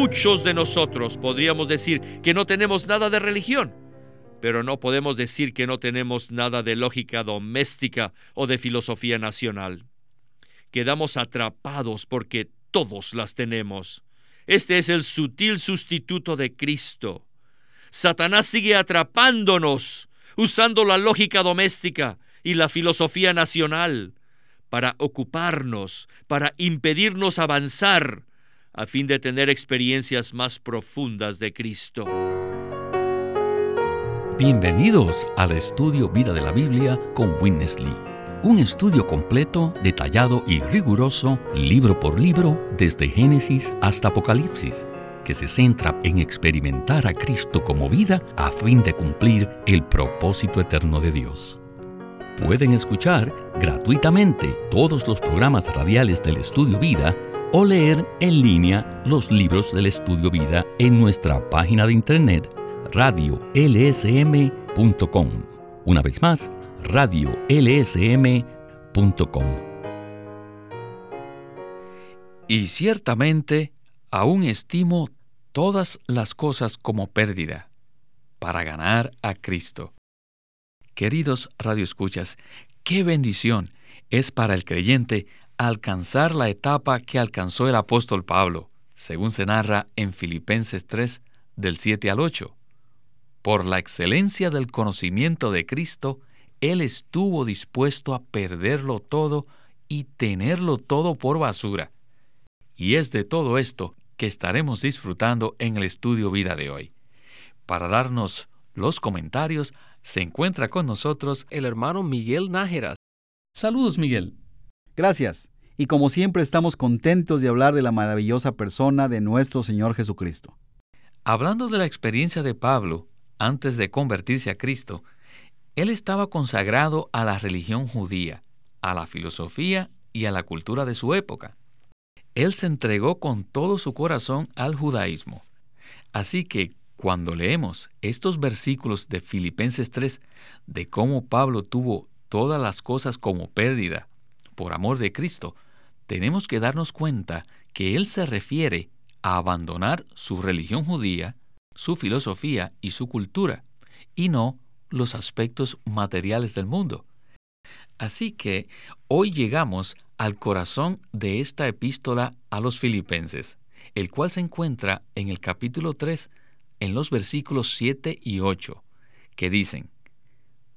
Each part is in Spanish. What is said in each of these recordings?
Muchos de nosotros podríamos decir que no tenemos nada de religión, pero no podemos decir que no tenemos nada de lógica doméstica o de filosofía nacional. Quedamos atrapados porque todos las tenemos. Este es el sutil sustituto de Cristo. Satanás sigue atrapándonos usando la lógica doméstica y la filosofía nacional para ocuparnos, para impedirnos avanzar, a fin de tener experiencias más profundas de Cristo. Bienvenidos al estudio Vida de la Biblia con Winnesley. Un estudio completo, detallado y riguroso, libro por libro, desde Génesis hasta Apocalipsis, que se centra en experimentar a Cristo como vida a fin de cumplir el propósito eterno de Dios. Pueden escuchar gratuitamente todos los programas radiales del Estudio Vida o leer en línea los libros del Estudio Vida en nuestra página de internet radiolsm.com. Una vez más, radiolsm.com. Y ciertamente aún estimo todas las cosas como pérdida para ganar a Cristo. Queridos radioescuchas, qué bendición es para el creyente alcanzar la etapa que alcanzó el apóstol Pablo, según se narra en Filipenses 3, del 7 al 8. Por la excelencia del conocimiento de Cristo, Él estuvo dispuesto a perderlo todo y tenerlo todo por basura. Y es de todo esto que estaremos disfrutando en el estudio vida de hoy. Para darnos los comentarios, se encuentra con nosotros el hermano Miguel Nájera. Saludos, Miguel. Gracias. Y como siempre estamos contentos de hablar de la maravillosa persona de nuestro Señor Jesucristo. Hablando de la experiencia de Pablo, antes de convertirse a Cristo, él estaba consagrado a la religión judía, a la filosofía y a la cultura de su época. Él se entregó con todo su corazón al judaísmo. Así que cuando leemos estos versículos de Filipenses 3, de cómo Pablo tuvo todas las cosas como pérdida por amor de Cristo, tenemos que darnos cuenta que él se refiere a abandonar su religión judía, su filosofía y su cultura, y no los aspectos materiales del mundo. Así que hoy llegamos al corazón de esta epístola a los filipenses, el cual se encuentra en el capítulo 3, en los versículos 7 y 8, que dicen,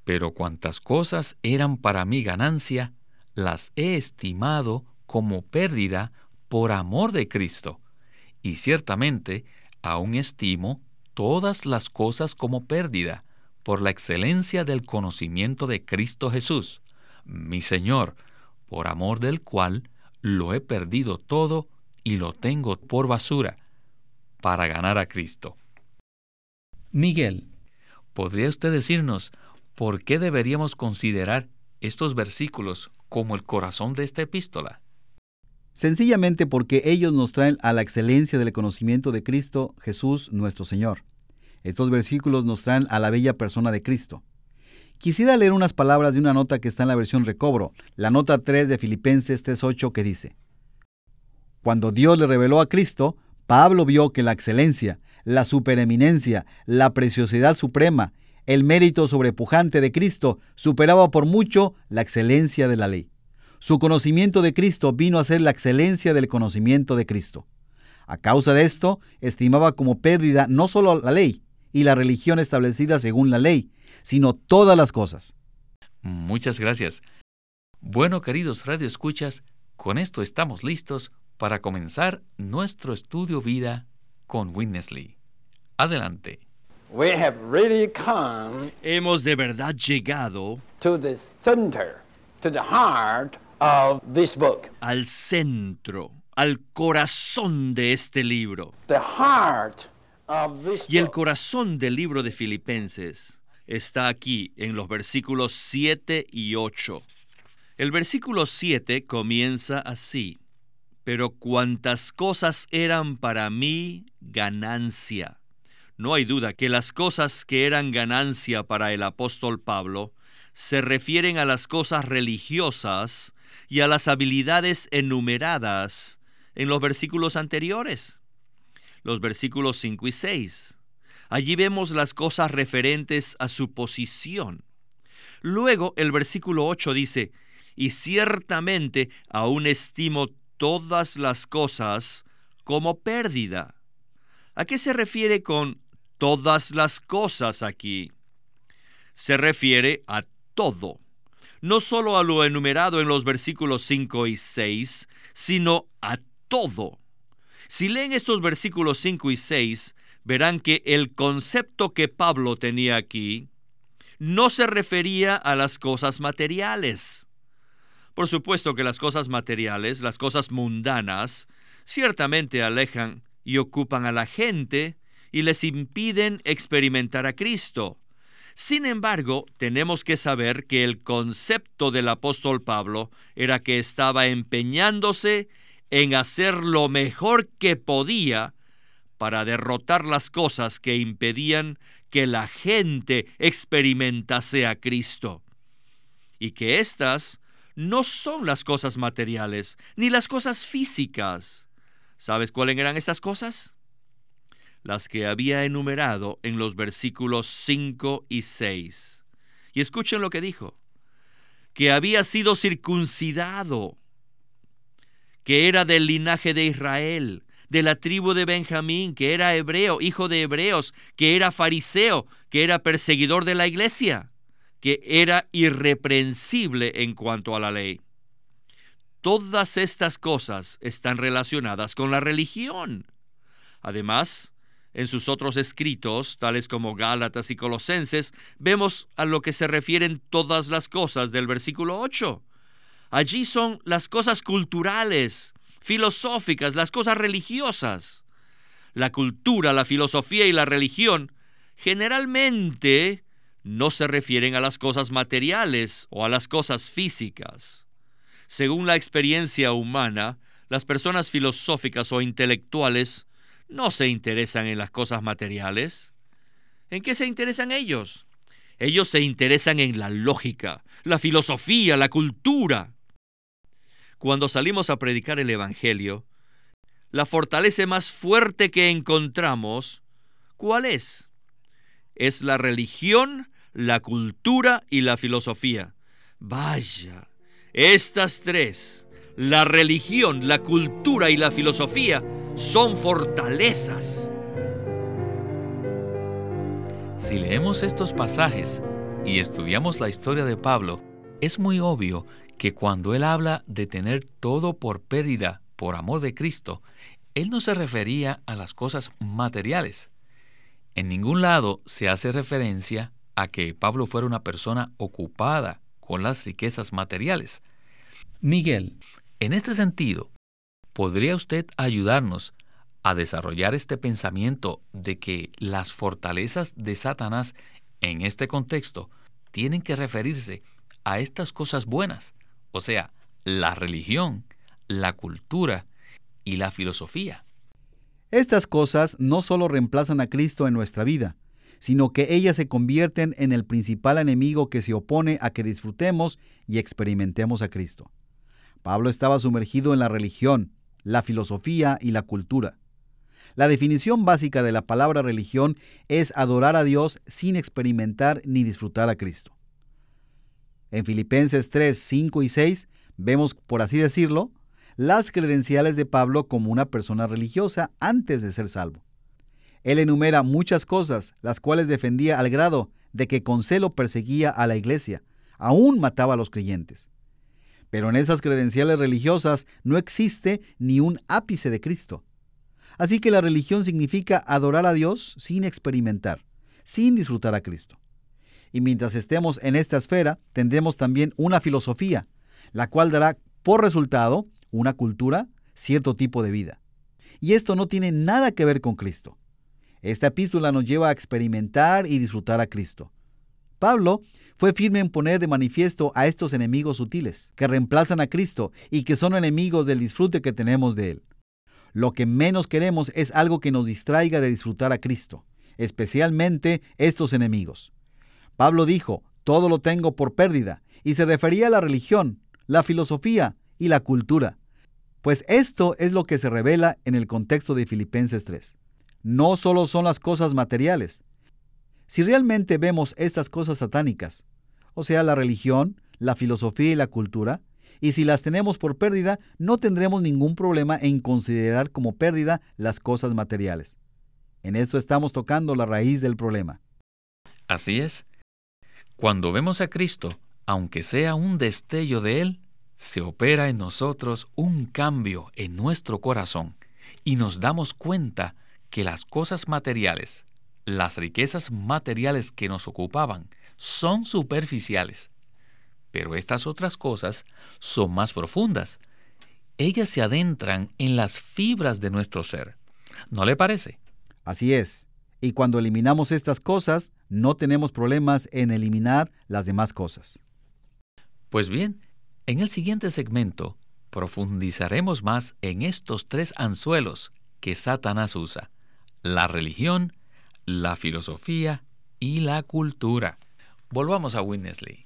Pero cuantas cosas eran para mi ganancia, las he estimado como pérdida por amor de Cristo, y ciertamente aún estimo todas las cosas como pérdida por la excelencia del conocimiento de Cristo Jesús, mi Señor, por amor del cual lo he perdido todo y lo tengo por basura, para ganar a Cristo. Miguel, ¿podría usted decirnos por qué deberíamos considerar estos versículos como el corazón de esta epístola? Sencillamente porque ellos nos traen a la excelencia del conocimiento de Cristo Jesús nuestro Señor. Estos versículos nos traen a la bella persona de Cristo. Quisiera leer unas palabras de una nota que está en la versión recobro, la nota 3 de Filipenses 3.8 que dice, Cuando Dios le reveló a Cristo, Pablo vio que la excelencia, la supereminencia, la preciosidad suprema, el mérito sobrepujante de Cristo superaba por mucho la excelencia de la ley. Su conocimiento de Cristo vino a ser la excelencia del conocimiento de Cristo. A causa de esto, estimaba como pérdida no solo la ley y la religión establecida según la ley, sino todas las cosas. Muchas gracias. Bueno, queridos radioescuchas, con esto estamos listos para comenzar nuestro estudio vida con Winnesley. Adelante. Hemos de verdad llegado al centro, al corazón de este libro. y el corazón del libro de Filipenses está aquí en los versículos 7 y 8. El versículo 7 comienza así pero cuantas cosas eran para mí ganancia. No hay duda que las cosas que eran ganancia para el apóstol Pablo se refieren a las cosas religiosas y a las habilidades enumeradas en los versículos anteriores. los versículos 5 y 6. Allí vemos las cosas referentes a su posición. Luego el versículo 8 dice, y ciertamente aún estimo todas las cosas como pérdida. ¿A qué se refiere con todas las cosas aquí? Se refiere a todo, no solo a lo enumerado en los versículos 5 y 6, sino a todo. Si leen estos versículos 5 y 6, verán que el concepto que Pablo tenía aquí no se refería a las cosas materiales. Por supuesto que las cosas materiales, las cosas mundanas, ciertamente alejan y ocupan a la gente y les impiden experimentar a Cristo. Sin embargo, tenemos que saber que el concepto del apóstol Pablo era que estaba empeñándose en hacer lo mejor que podía para derrotar las cosas que impedían que la gente experimentase a Cristo. Y que éstas no son las cosas materiales, ni las cosas físicas. ¿Sabes cuáles eran estas cosas? Las que había enumerado en los versículos 5 y 6. Y escuchen lo que dijo. Que había sido circuncidado, que era del linaje de Israel, de la tribu de Benjamín, que era hebreo, hijo de hebreos, que era fariseo, que era perseguidor de la iglesia, que era irreprensible en cuanto a la ley. Todas estas cosas están relacionadas con la religión. Además, en sus otros escritos, tales como Gálatas y Colosenses, vemos a lo que se refieren todas las cosas del versículo 8. Allí son las cosas culturales, filosóficas, las cosas religiosas. La cultura, la filosofía y la religión generalmente no se refieren a las cosas materiales o a las cosas físicas. Según la experiencia humana, las personas filosóficas o intelectuales no se interesan en las cosas materiales. ¿En qué se interesan ellos? Ellos se interesan en la lógica, la filosofía, la cultura. Cuando salimos a predicar el Evangelio, la fortaleza más fuerte que encontramos, ¿cuál es? Es la religión, la cultura y la filosofía. Vaya, estas tres, la religión, la cultura y la filosofía, son fortalezas. Si leemos estos pasajes y estudiamos la historia de Pablo, es muy obvio que cuando él habla de tener todo por pérdida por amor de Cristo, él no se refería a las cosas materiales. En ningún lado se hace referencia a que Pablo fuera una persona ocupada con las riquezas materiales. Miguel, en este sentido, ¿podría usted ayudarnos a desarrollar este pensamiento de que las fortalezas de Satanás en este contexto tienen que referirse a estas cosas buenas? o sea, la religión, la cultura y la filosofía. Estas cosas no solo reemplazan a Cristo en nuestra vida, sino que ellas se convierten en el principal enemigo que se opone a que disfrutemos y experimentemos a Cristo. Pablo estaba sumergido en la religión, la filosofía y la cultura. La definición básica de la palabra religión es adorar a Dios sin experimentar ni disfrutar a Cristo. En Filipenses 3, 5 y 6 vemos, por así decirlo, las credenciales de Pablo como una persona religiosa antes de ser salvo. Él enumera muchas cosas, las cuales defendía al grado de que con celo perseguía a la iglesia, aún mataba a los creyentes. Pero en esas credenciales religiosas no existe ni un ápice de Cristo. Así que la religión significa adorar a Dios sin experimentar, sin disfrutar a Cristo. Y mientras estemos en esta esfera, tendremos también una filosofía, la cual dará por resultado una cultura, cierto tipo de vida. Y esto no tiene nada que ver con Cristo. Esta epístola nos lleva a experimentar y disfrutar a Cristo. Pablo fue firme en poner de manifiesto a estos enemigos sutiles, que reemplazan a Cristo y que son enemigos del disfrute que tenemos de Él. Lo que menos queremos es algo que nos distraiga de disfrutar a Cristo, especialmente estos enemigos. Pablo dijo, todo lo tengo por pérdida, y se refería a la religión, la filosofía y la cultura. Pues esto es lo que se revela en el contexto de Filipenses 3. no solo son las cosas materiales. Si realmente vemos estas cosas satánicas, o sea, la religión, la filosofía y la cultura, y si las tenemos por pérdida, no tendremos ningún problema en considerar como pérdida las cosas materiales. En esto estamos tocando la raíz del problema. Así es. Cuando vemos a Cristo, aunque sea un destello de Él, se opera en nosotros un cambio en nuestro corazón y nos damos cuenta que las cosas materiales, las riquezas materiales que nos ocupaban, son superficiales. Pero estas otras cosas son más profundas. Ellas se adentran en las fibras de nuestro ser. ¿No le parece? Así es. Y cuando eliminamos estas cosas, no tenemos problemas en eliminar las demás cosas. Pues bien, en el siguiente segmento profundizaremos más en estos tres anzuelos que Satanás usa, la religión, la filosofía y la cultura. Volvamos a Winnesley.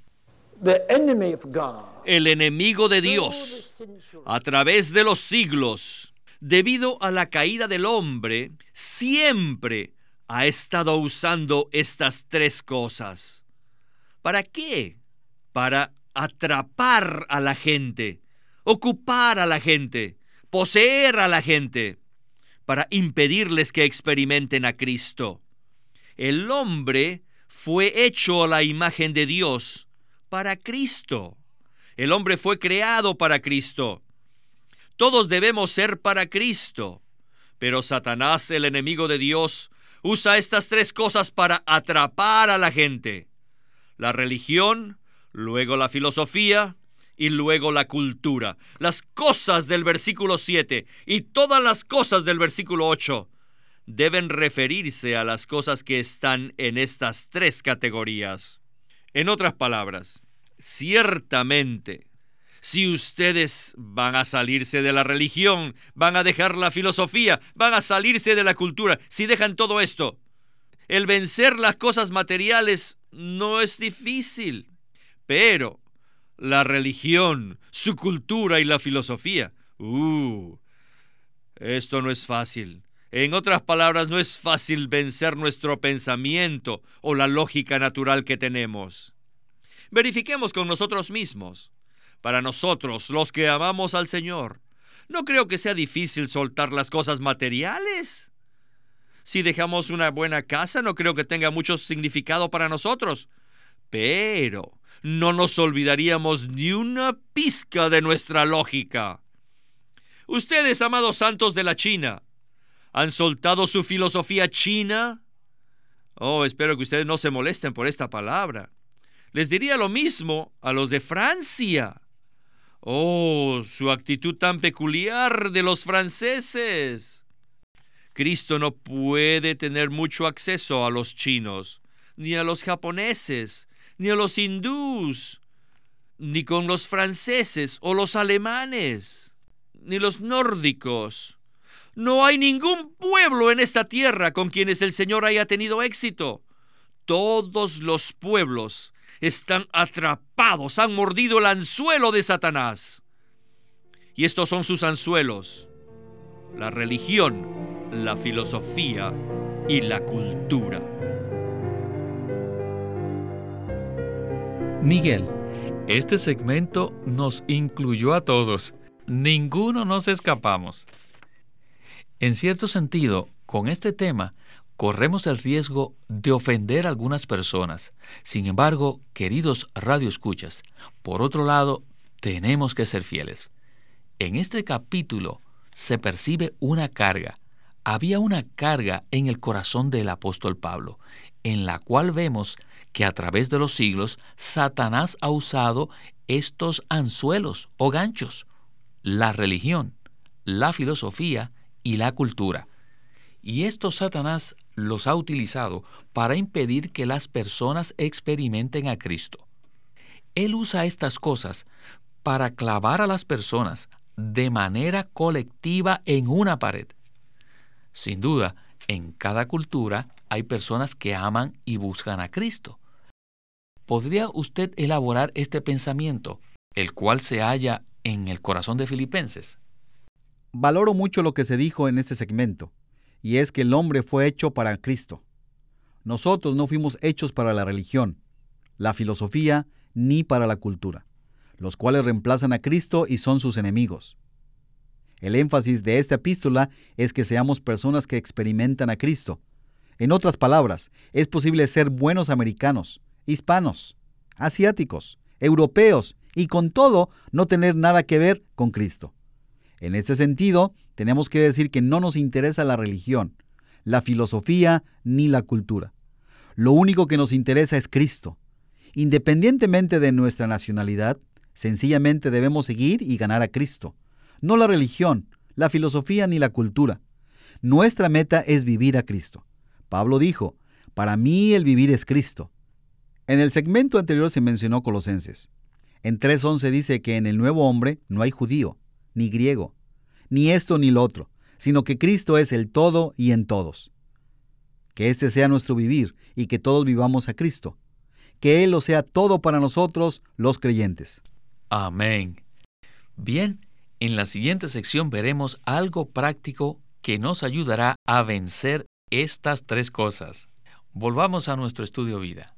El enemigo de Dios, a través de los siglos, debido a la caída del hombre, siempre ha estado usando estas tres cosas. ¿Para qué? Para atrapar a la gente, ocupar a la gente, poseer a la gente, para impedirles que experimenten a Cristo. El hombre fue hecho a la imagen de Dios para Cristo. El hombre fue creado para Cristo. Todos debemos ser para Cristo. Pero Satanás, el enemigo de Dios, usa estas tres cosas para atrapar a la gente. La religión, luego la filosofía y luego la cultura. Las cosas del versículo 7 y todas las cosas del versículo 8 deben referirse a las cosas que están en estas tres categorías. En otras palabras, ciertamente, si ustedes van a salirse de la religión, van a dejar la filosofía, van a salirse de la cultura, si dejan todo esto, el vencer las cosas materiales no es difícil, pero la religión, su cultura y la filosofía, uh, esto no es fácil. En otras palabras, no es fácil vencer nuestro pensamiento o la lógica natural que tenemos. Verifiquemos con nosotros mismos. Para nosotros, los que amamos al Señor, no creo que sea difícil soltar las cosas materiales. Si dejamos una buena casa, no creo que tenga mucho significado para nosotros. Pero no nos olvidaríamos ni una pizca de nuestra lógica. Ustedes, amados santos de la China, ¿Han soltado su filosofía china? Oh, espero que ustedes no se molesten por esta palabra. Les diría lo mismo a los de Francia. Oh, su actitud tan peculiar de los franceses. Cristo no puede tener mucho acceso a los chinos, ni a los japoneses, ni a los hindús, ni con los franceses o los alemanes, ni los nórdicos. No hay ningún pueblo en esta tierra con quienes el Señor haya tenido éxito. Todos los pueblos están atrapados, han mordido el anzuelo de Satanás. Y estos son sus anzuelos. La religión, la filosofía y la cultura. Miguel, este segmento nos incluyó a todos. Ninguno nos escapamos. En cierto sentido, con este tema, corremos el riesgo de ofender a algunas personas. Sin embargo, queridos radioescuchas, por otro lado, tenemos que ser fieles. En este capítulo se percibe una carga. Había una carga en el corazón del apóstol Pablo, en la cual vemos que a través de los siglos Satanás ha usado estos anzuelos o ganchos, la religión, la filosofía y la cultura. Y esto Satanás los ha utilizado para impedir que las personas experimenten a Cristo. Él usa estas cosas para clavar a las personas de manera colectiva en una pared. Sin duda, en cada cultura hay personas que aman y buscan a Cristo. ¿Podría usted elaborar este pensamiento, el cual se halla en el corazón de Filipenses? Valoro mucho lo que se dijo en este segmento, y es que el hombre fue hecho para Cristo. Nosotros no fuimos hechos para la religión, la filosofía, ni para la cultura, los cuales reemplazan a Cristo y son sus enemigos. El énfasis de esta epístola es que seamos personas que experimentan a Cristo. En otras palabras, es posible ser buenos americanos, hispanos, asiáticos, europeos y con todo no tener nada que ver con Cristo. En este sentido, tenemos que decir que no nos interesa la religión, la filosofía ni la cultura. Lo único que nos interesa es Cristo. Independientemente de nuestra nacionalidad, sencillamente debemos seguir y ganar a Cristo. No la religión, la filosofía ni la cultura. Nuestra meta es vivir a Cristo. Pablo dijo, para mí el vivir es Cristo. En el segmento anterior se mencionó Colosenses. En 3.11 dice que en el nuevo hombre no hay judío, ni griego, ni esto ni lo otro, sino que Cristo es el todo y en todos. Que este sea nuestro vivir y que todos vivamos a Cristo. Que Él lo sea todo para nosotros, los creyentes. Amén. Bien, en la siguiente sección veremos algo práctico que nos ayudará a vencer estas tres cosas. Volvamos a nuestro estudio vida.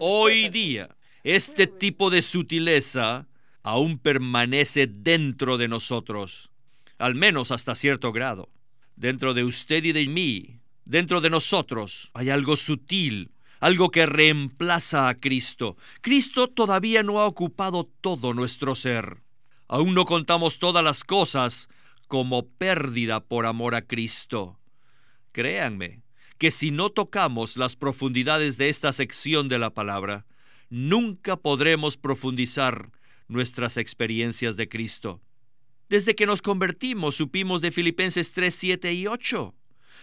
Hoy día, este tipo de sutileza aún permanece dentro de nosotros, al menos hasta cierto grado. Dentro de usted y de mí, dentro de nosotros, hay algo sutil, algo que reemplaza a Cristo. Cristo todavía no ha ocupado todo nuestro ser. Aún no contamos todas las cosas como pérdida por amor a Cristo. Créanme que si no tocamos las profundidades de esta sección de la palabra, nunca podremos profundizar nuestras experiencias de Cristo. Desde que nos convertimos supimos de Filipenses 3, 7 y 8,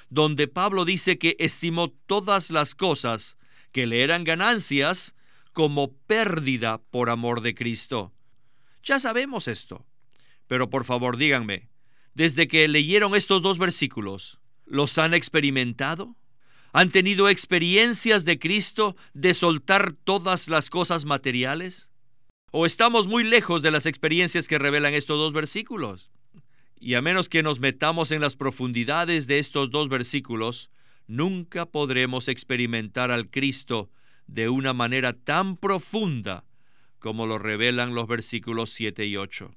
donde Pablo dice que estimó todas las cosas que le eran ganancias como pérdida por amor de Cristo. Ya sabemos esto, pero por favor díganme, desde que leyeron estos dos versículos, ¿los han experimentado? ¿Han tenido experiencias de Cristo de soltar todas las cosas materiales? ¿O estamos muy lejos de las experiencias que revelan estos dos versículos? Y a menos que nos metamos en las profundidades de estos dos versículos, nunca podremos experimentar al Cristo de una manera tan profunda como lo revelan los versículos 7 y 8.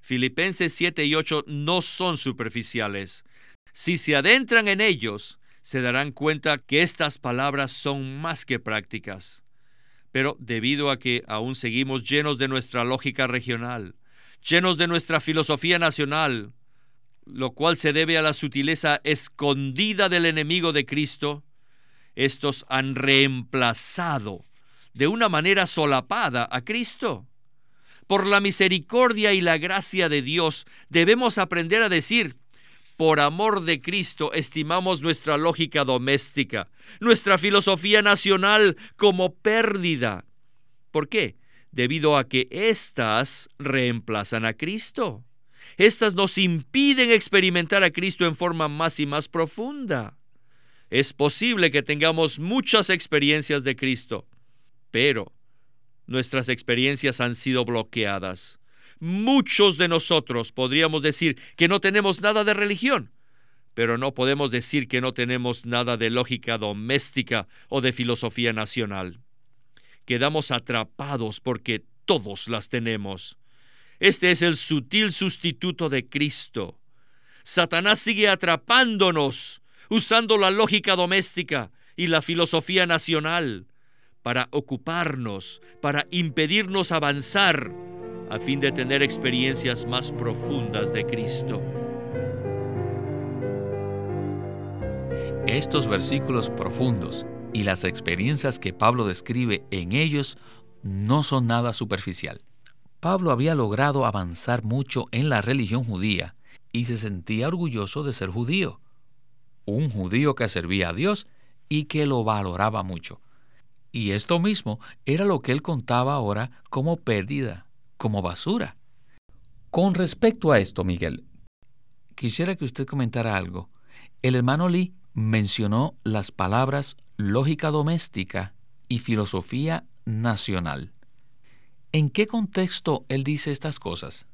Filipenses 7 y 8 no son superficiales. Si se adentran en ellos, se darán cuenta que estas palabras son más que prácticas pero debido a que aún seguimos llenos de nuestra lógica regional, llenos de nuestra filosofía nacional, lo cual se debe a la sutileza escondida del enemigo de Cristo, estos han reemplazado de una manera solapada a Cristo. Por la misericordia y la gracia de Dios debemos aprender a decir, por amor de Cristo estimamos nuestra lógica doméstica, nuestra filosofía nacional como pérdida. ¿Por qué? Debido a que éstas reemplazan a Cristo. Estas nos impiden experimentar a Cristo en forma más y más profunda. Es posible que tengamos muchas experiencias de Cristo, pero nuestras experiencias han sido bloqueadas Muchos de nosotros podríamos decir que no tenemos nada de religión, pero no podemos decir que no tenemos nada de lógica doméstica o de filosofía nacional. Quedamos atrapados porque todos las tenemos. Este es el sutil sustituto de Cristo. Satanás sigue atrapándonos, usando la lógica doméstica y la filosofía nacional para ocuparnos, para impedirnos avanzar a fin de tener experiencias más profundas de Cristo. Estos versículos profundos y las experiencias que Pablo describe en ellos no son nada superficial. Pablo había logrado avanzar mucho en la religión judía y se sentía orgulloso de ser judío, un judío que servía a Dios y que lo valoraba mucho. Y esto mismo era lo que él contaba ahora como pérdida como basura. Con respecto a esto, Miguel, quisiera que usted comentara algo. El hermano Lee mencionó las palabras lógica doméstica y filosofía nacional. ¿En qué contexto él dice estas cosas?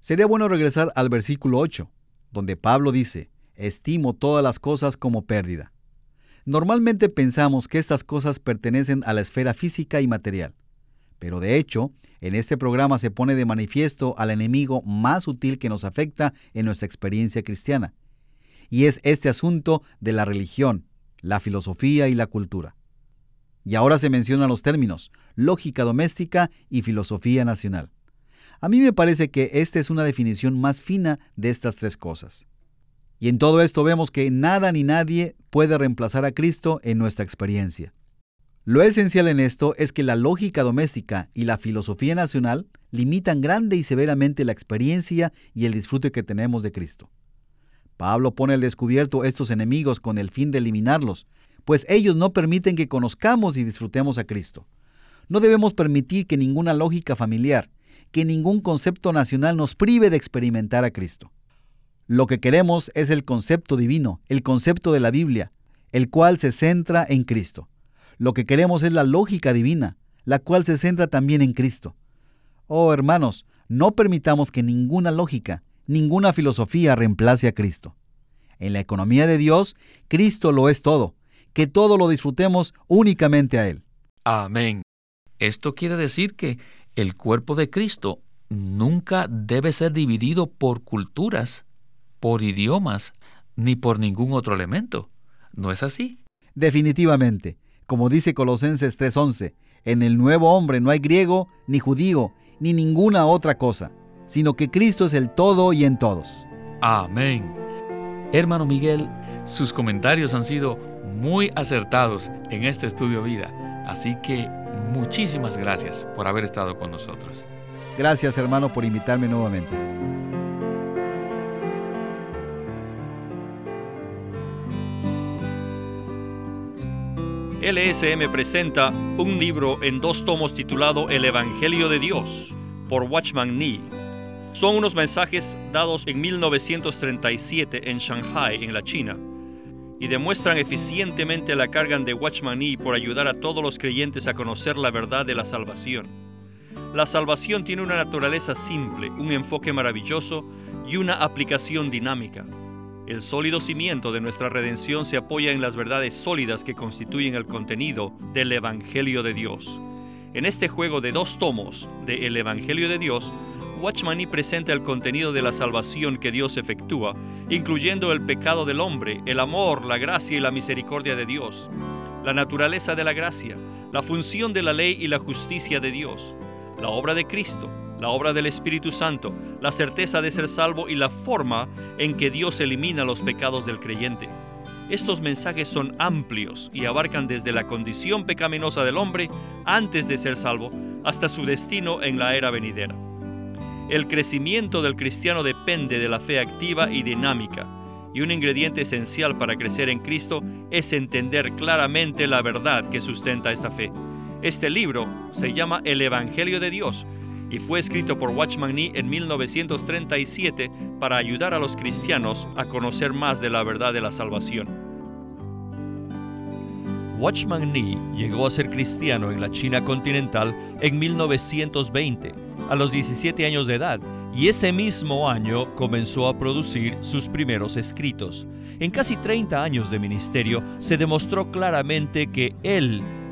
Sería bueno regresar al versículo 8, donde Pablo dice, estimo todas las cosas como pérdida. Normalmente pensamos que estas cosas pertenecen a la esfera física y material, pero de hecho, en este programa se pone de manifiesto al enemigo más sutil que nos afecta en nuestra experiencia cristiana, y es este asunto de la religión, la filosofía y la cultura. Y ahora se mencionan los términos lógica doméstica y filosofía nacional. A mí me parece que esta es una definición más fina de estas tres cosas. Y en todo esto vemos que nada ni nadie puede reemplazar a Cristo en nuestra experiencia. Lo esencial en esto es que la lógica doméstica y la filosofía nacional limitan grande y severamente la experiencia y el disfrute que tenemos de Cristo. Pablo pone al descubierto estos enemigos con el fin de eliminarlos, pues ellos no permiten que conozcamos y disfrutemos a Cristo. No debemos permitir que ninguna lógica familiar, que ningún concepto nacional nos prive de experimentar a Cristo. Lo que queremos es el concepto divino, el concepto de la Biblia, el cual se centra en Cristo. Lo que queremos es la lógica divina, la cual se centra también en Cristo. Oh hermanos, no permitamos que ninguna lógica, ninguna filosofía reemplace a Cristo. En la economía de Dios, Cristo lo es todo, que todo lo disfrutemos únicamente a Él. Amén. Esto quiere decir que el cuerpo de Cristo nunca debe ser dividido por culturas, por idiomas, ni por ningún otro elemento. ¿No es así? Definitivamente. Como dice Colosenses 3:11, en el nuevo hombre no hay griego, ni judío, ni ninguna otra cosa, sino que Cristo es el todo y en todos. Amén. Hermano Miguel, sus comentarios han sido muy acertados en este estudio vida. Así que muchísimas gracias por haber estado con nosotros. Gracias hermano por invitarme nuevamente. LSM presenta un libro en dos tomos titulado El Evangelio de Dios por Watchman Nee. Son unos mensajes dados en 1937 en Shanghai, en la China y demuestran eficientemente la carga de Watchman Nee por ayudar a todos los creyentes a conocer la verdad de la salvación. La salvación tiene una naturaleza simple, un enfoque maravilloso y una aplicación dinámica. El sólido cimiento de nuestra redención se apoya en las verdades sólidas que constituyen el contenido del Evangelio de Dios. En este juego de dos tomos de El Evangelio de Dios, Watchman presenta el contenido de la salvación que Dios efectúa, incluyendo el pecado del hombre, el amor, la gracia y la misericordia de Dios, la naturaleza de la gracia, la función de la ley y la justicia de Dios, la obra de Cristo, la obra del Espíritu Santo, la certeza de ser salvo y la forma en que Dios elimina los pecados del creyente. Estos mensajes son amplios y abarcan desde la condición pecaminosa del hombre antes de ser salvo hasta su destino en la era venidera. El crecimiento del cristiano depende de la fe activa y dinámica, y un ingrediente esencial para crecer en Cristo es entender claramente la verdad que sustenta esta fe. Este libro se llama El Evangelio de Dios y fue escrito por Watchman Nee en 1937 para ayudar a los cristianos a conocer más de la verdad de la salvación. Watchman Nee llegó a ser cristiano en la China continental en 1920 a los 17 años de edad y ese mismo año comenzó a producir sus primeros escritos. En casi 30 años de ministerio se demostró claramente que él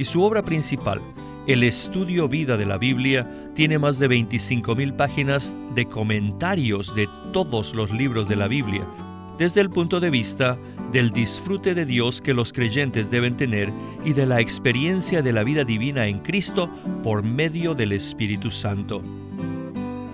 y su obra principal, el estudio vida de la Biblia, tiene más de 25.000 páginas de comentarios de todos los libros de la Biblia, desde el punto de vista del disfrute de Dios que los creyentes deben tener y de la experiencia de la vida divina en Cristo por medio del Espíritu Santo.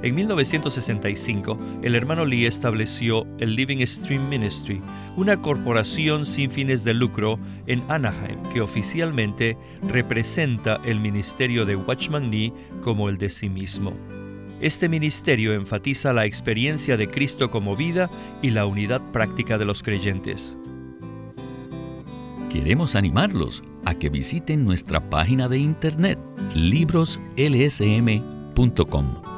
En 1965, el hermano Lee estableció el Living Stream Ministry, una corporación sin fines de lucro en Anaheim que oficialmente representa el ministerio de Watchman Nee como el de sí mismo. Este ministerio enfatiza la experiencia de Cristo como vida y la unidad práctica de los creyentes. Queremos animarlos a que visiten nuestra página de internet libroslsm.com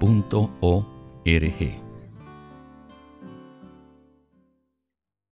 www.ecc.org.